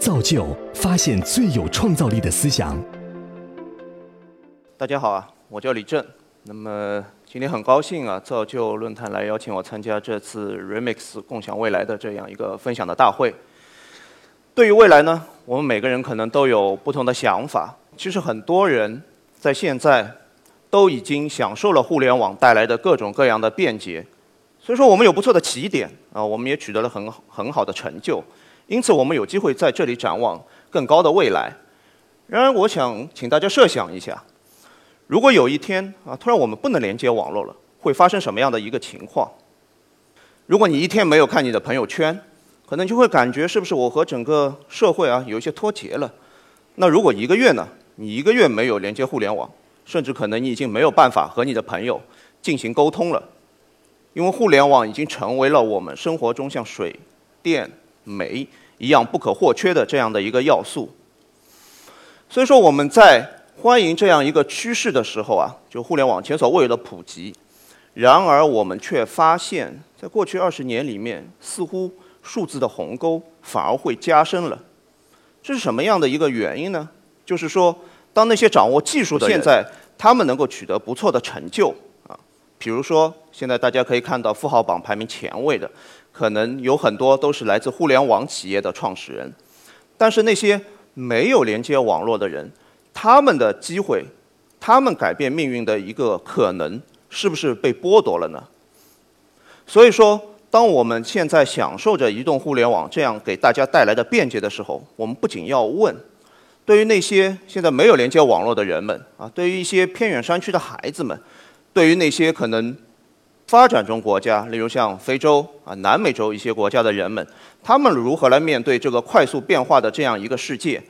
造就发现最有创造力的思想。大家好啊，我叫李正。那么今天很高兴啊，造就论坛来邀请我参加这次 Remix 共享未来的这样一个分享的大会。对于未来呢，我们每个人可能都有不同的想法。其实很多人在现在都已经享受了互联网带来的各种各样的便捷。所以说我们有不错的起点啊，我们也取得了很很好的成就，因此我们有机会在这里展望更高的未来。然而，我想请大家设想一下，如果有一天啊，突然我们不能连接网络了，会发生什么样的一个情况？如果你一天没有看你的朋友圈，可能就会感觉是不是我和整个社会啊有一些脱节了？那如果一个月呢？你一个月没有连接互联网，甚至可能你已经没有办法和你的朋友进行沟通了。因为互联网已经成为了我们生活中像水电煤一样不可或缺的这样的一个要素。所以说我们在欢迎这样一个趋势的时候啊，就互联网前所未有的普及。然而我们却发现，在过去二十年里面，似乎数字的鸿沟反而会加深了。这是什么样的一个原因呢？就是说，当那些掌握技术的现在他们能够取得不错的成就啊。比如说，现在大家可以看到富豪榜排名前位的，可能有很多都是来自互联网企业的创始人。但是那些没有连接网络的人，他们的机会，他们改变命运的一个可能，是不是被剥夺了呢？所以说，当我们现在享受着移动互联网这样给大家带来的便捷的时候，我们不仅要问，对于那些现在没有连接网络的人们啊，对于一些偏远山区的孩子们。对于那些可能发展中国家，例如像非洲啊、南美洲一些国家的人们，他们如何来面对这个快速变化的这样一个世界？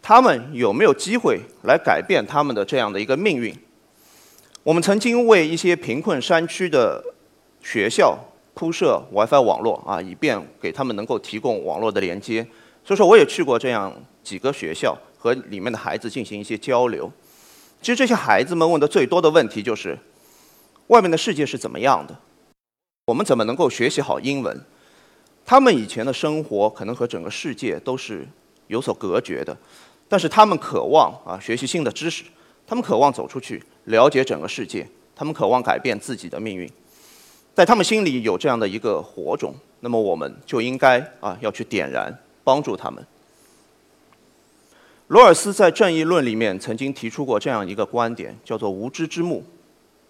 他们有没有机会来改变他们的这样的一个命运？我们曾经为一些贫困山区的学校铺设 WiFi 网络啊，以便给他们能够提供网络的连接。所以说，我也去过这样几个学校，和里面的孩子进行一些交流。其实这些孩子们问的最多的问题就是。外面的世界是怎么样的？我们怎么能够学习好英文？他们以前的生活可能和整个世界都是有所隔绝的，但是他们渴望啊学习新的知识，他们渴望走出去了解整个世界，他们渴望改变自己的命运，在他们心里有这样的一个火种，那么我们就应该啊要去点燃，帮助他们。罗尔斯在《正义论》里面曾经提出过这样一个观点，叫做“无知之幕”。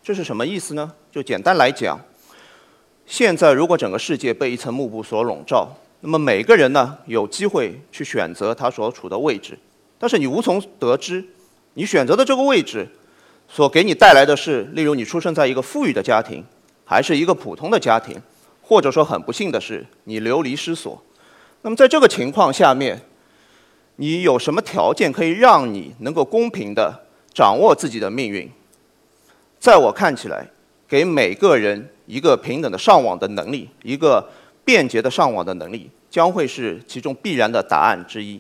这是什么意思呢？就简单来讲，现在如果整个世界被一层幕布所笼罩，那么每个人呢有机会去选择他所处的位置，但是你无从得知，你选择的这个位置所给你带来的是，例如你出生在一个富裕的家庭，还是一个普通的家庭，或者说很不幸的是你流离失所。那么在这个情况下面，你有什么条件可以让你能够公平的掌握自己的命运？在我看起来，给每个人一个平等的上网的能力，一个便捷的上网的能力，将会是其中必然的答案之一。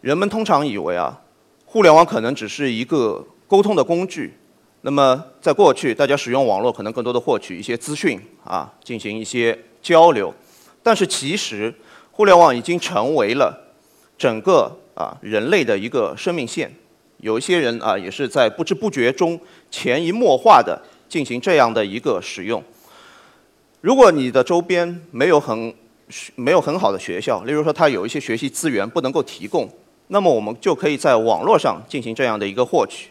人们通常以为啊，互联网可能只是一个沟通的工具。那么，在过去，大家使用网络可能更多的获取一些资讯啊，进行一些交流。但是，其实互联网已经成为了整个啊人类的一个生命线。有一些人啊，也是在不知不觉中潜移默化的进行这样的一个使用。如果你的周边没有很没有很好的学校，例如说他有一些学习资源不能够提供，那么我们就可以在网络上进行这样的一个获取。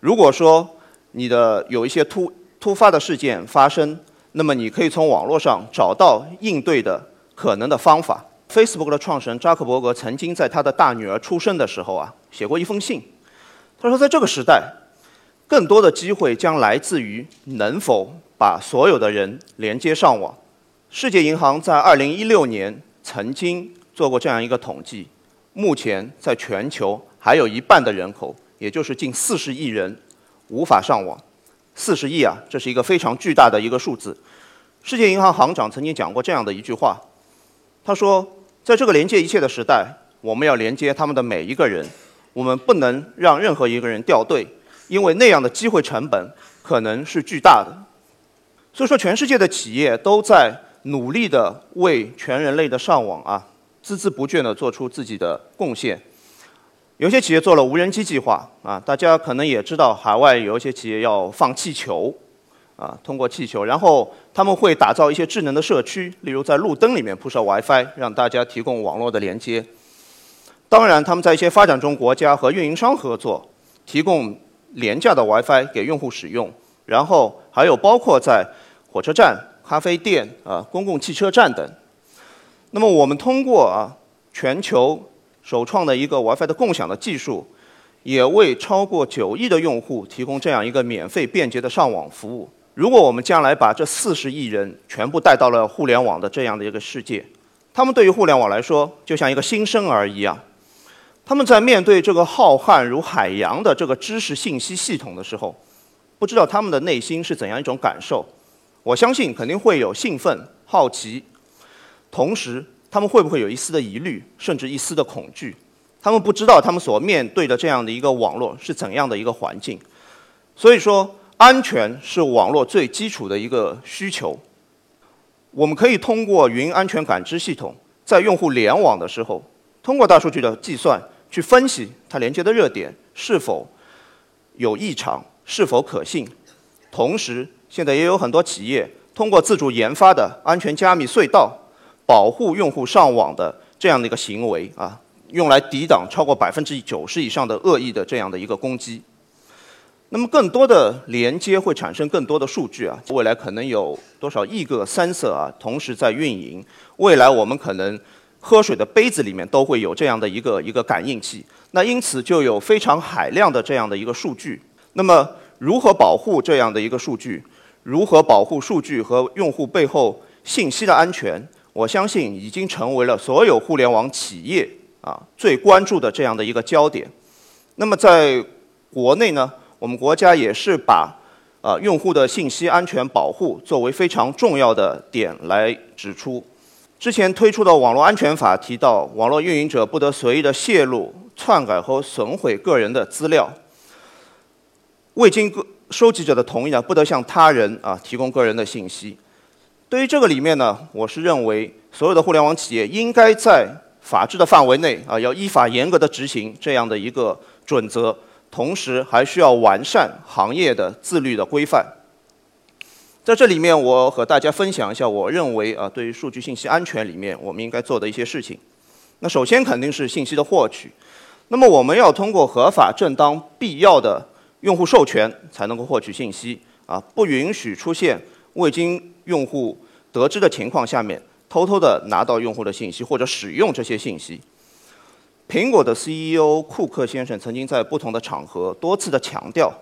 如果说你的有一些突突发的事件发生，那么你可以从网络上找到应对的可能的方法。Facebook 的创始人扎克伯格曾经在他的大女儿出生的时候啊，写过一封信。他说，在这个时代，更多的机会将来自于能否把所有的人连接上网。世界银行在2016年曾经做过这样一个统计，目前在全球还有一半的人口，也就是近40亿人无法上网。40亿啊，这是一个非常巨大的一个数字。世界银行行长曾经讲过这样的一句话，他说，在这个连接一切的时代，我们要连接他们的每一个人。我们不能让任何一个人掉队，因为那样的机会成本可能是巨大的。所以说，全世界的企业都在努力的为全人类的上网啊孜孜不倦地做出自己的贡献。有些企业做了无人机计划啊，大家可能也知道，海外有一些企业要放气球，啊，通过气球，然后他们会打造一些智能的社区，例如在路灯里面铺设 WiFi，让大家提供网络的连接。当然，他们在一些发展中国家和运营商合作，提供廉价的 WiFi 给用户使用。然后还有包括在火车站、咖啡店啊、公共汽车站等。那么我们通过啊全球。首创的一个 WiFi 的共享的技术，也为超过九亿的用户提供这样一个免费便捷的上网服务。如果我们将来把这四十亿人全部带到了互联网的这样的一个世界，他们对于互联网来说就像一个新生儿一样。他们在面对这个浩瀚如海洋的这个知识信息系统的时候，不知道他们的内心是怎样一种感受。我相信肯定会有兴奋、好奇，同时。他们会不会有一丝的疑虑，甚至一丝的恐惧？他们不知道他们所面对的这样的一个网络是怎样的一个环境。所以说，安全是网络最基础的一个需求。我们可以通过云安全感知系统，在用户联网的时候，通过大数据的计算去分析它连接的热点是否有异常，是否可信。同时，现在也有很多企业通过自主研发的安全加密隧道。保护用户上网的这样的一个行为啊，用来抵挡超过百分之九十以上的恶意的这样的一个攻击。那么更多的连接会产生更多的数据啊，未来可能有多少亿个 sensor 啊同时在运营。未来我们可能喝水的杯子里面都会有这样的一个一个感应器。那因此就有非常海量的这样的一个数据。那么如何保护这样的一个数据？如何保护数据和用户背后信息的安全？我相信已经成为了所有互联网企业啊最关注的这样的一个焦点。那么在国内呢，我们国家也是把啊用户的信息安全保护作为非常重要的点来指出。之前推出的网络安全法提到，网络运营者不得随意的泄露、篡改和损毁个人的资料，未经收集者的同意呢，不得向他人啊提供个人的信息。对于这个里面呢，我是认为所有的互联网企业应该在法治的范围内啊，要依法严格的执行这样的一个准则，同时还需要完善行业的自律的规范。在这里面，我和大家分享一下，我认为啊，对于数据信息安全里面我们应该做的一些事情。那首先肯定是信息的获取，那么我们要通过合法、正当、必要的用户授权才能够获取信息啊，不允许出现未经用户得知的情况下面，偷偷的拿到用户的信息或者使用这些信息。苹果的 CEO 库克先生曾经在不同的场合多次的强调，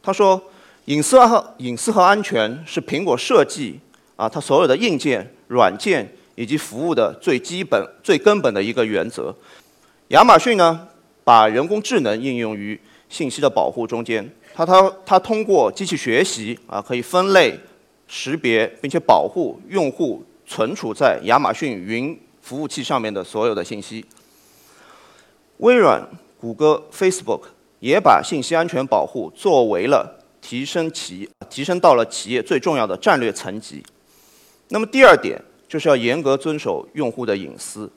他说，隐私和隐私和安全是苹果设计啊，它所有的硬件、软件以及服务的最基本、最根本的一个原则。亚马逊呢，把人工智能应用于信息的保护中间，它它它通过机器学习啊，可以分类。识别并且保护用户存储在亚马逊云服务器上面的所有的信息。微软、谷歌、Facebook 也把信息安全保护作为了提升企业提升到了企业最重要的战略层级。那么第二点就是要严格遵守用户的隐私。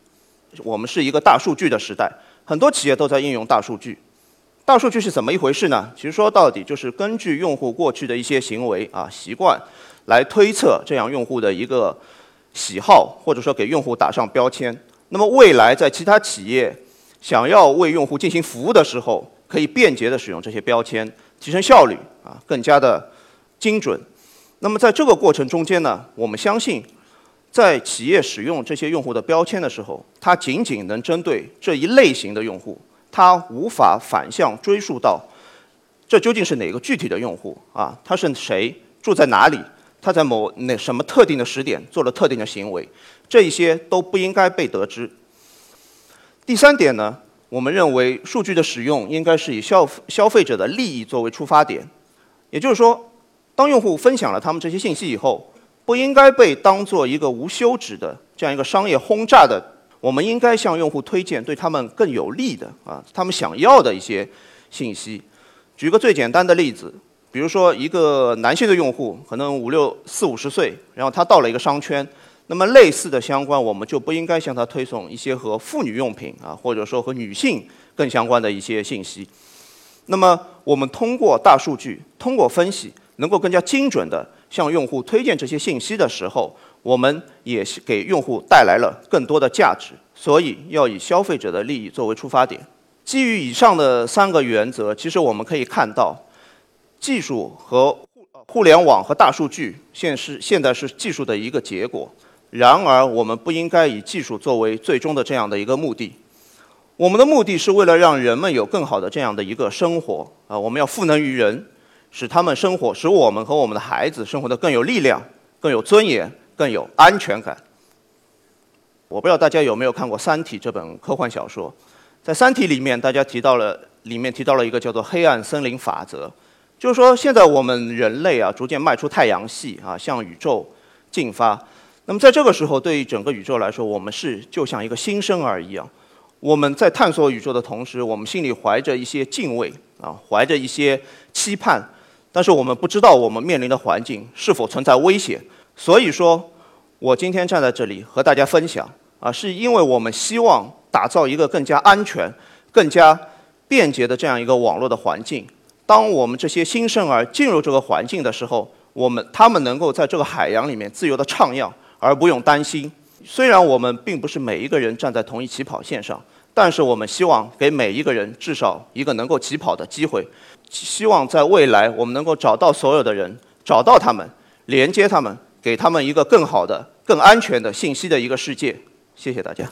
我们是一个大数据的时代，很多企业都在应用大数据。大数据是怎么一回事呢？其实说到底就是根据用户过去的一些行为啊习惯。来推测这样用户的一个喜好，或者说给用户打上标签。那么未来在其他企业想要为用户进行服务的时候，可以便捷的使用这些标签，提升效率啊，更加的精准。那么在这个过程中间呢，我们相信，在企业使用这些用户的标签的时候，它仅仅能针对这一类型的用户，它无法反向追溯到这究竟是哪个具体的用户啊，他是谁，住在哪里。他在某那什么特定的时点做了特定的行为，这一些都不应该被得知。第三点呢，我们认为数据的使用应该是以消消费者的利益作为出发点，也就是说，当用户分享了他们这些信息以后，不应该被当做一个无休止的这样一个商业轰炸的。我们应该向用户推荐对他们更有利的啊，他们想要的一些信息。举个最简单的例子。比如说，一个男性的用户可能五六四五十岁，然后他到了一个商圈，那么类似的相关，我们就不应该向他推送一些和妇女用品啊，或者说和女性更相关的一些信息。那么我们通过大数据，通过分析，能够更加精准的向用户推荐这些信息的时候，我们也是给用户带来了更多的价值。所以要以消费者的利益作为出发点。基于以上的三个原则，其实我们可以看到，技术和互联网和大数据现是现在是技术的一个结果。然而，我们不应该以技术作为最终的这样的一个目的。我们的目的是为了让人们有更好的这样的一个生活啊！我们要赋能于人，使他们生活，使我们和我们的孩子生活的更有力量、更有尊严、更有安全感。我不知道大家有没有看过《三体》这本科幻小说，在《三体》里面，大家提到了里面提到了一个叫做“黑暗森林法则”，就是说现在我们人类啊，逐渐迈出太阳系啊，向宇宙进发。那么在这个时候，对于整个宇宙来说，我们是就像一个新生儿一样。我们在探索宇宙的同时，我们心里怀着一些敬畏啊，怀着一些期盼。但是我们不知道我们面临的环境是否存在危险。所以说，我今天站在这里和大家分享啊，是因为我们希望打造一个更加安全、更加便捷的这样一个网络的环境。当我们这些新生儿进入这个环境的时候，我们他们能够在这个海洋里面自由的徜徉。而不用担心。虽然我们并不是每一个人站在同一起跑线上，但是我们希望给每一个人至少一个能够起跑的机会。希望在未来，我们能够找到所有的人，找到他们，连接他们，给他们一个更好的、更安全的信息的一个世界。谢谢大家。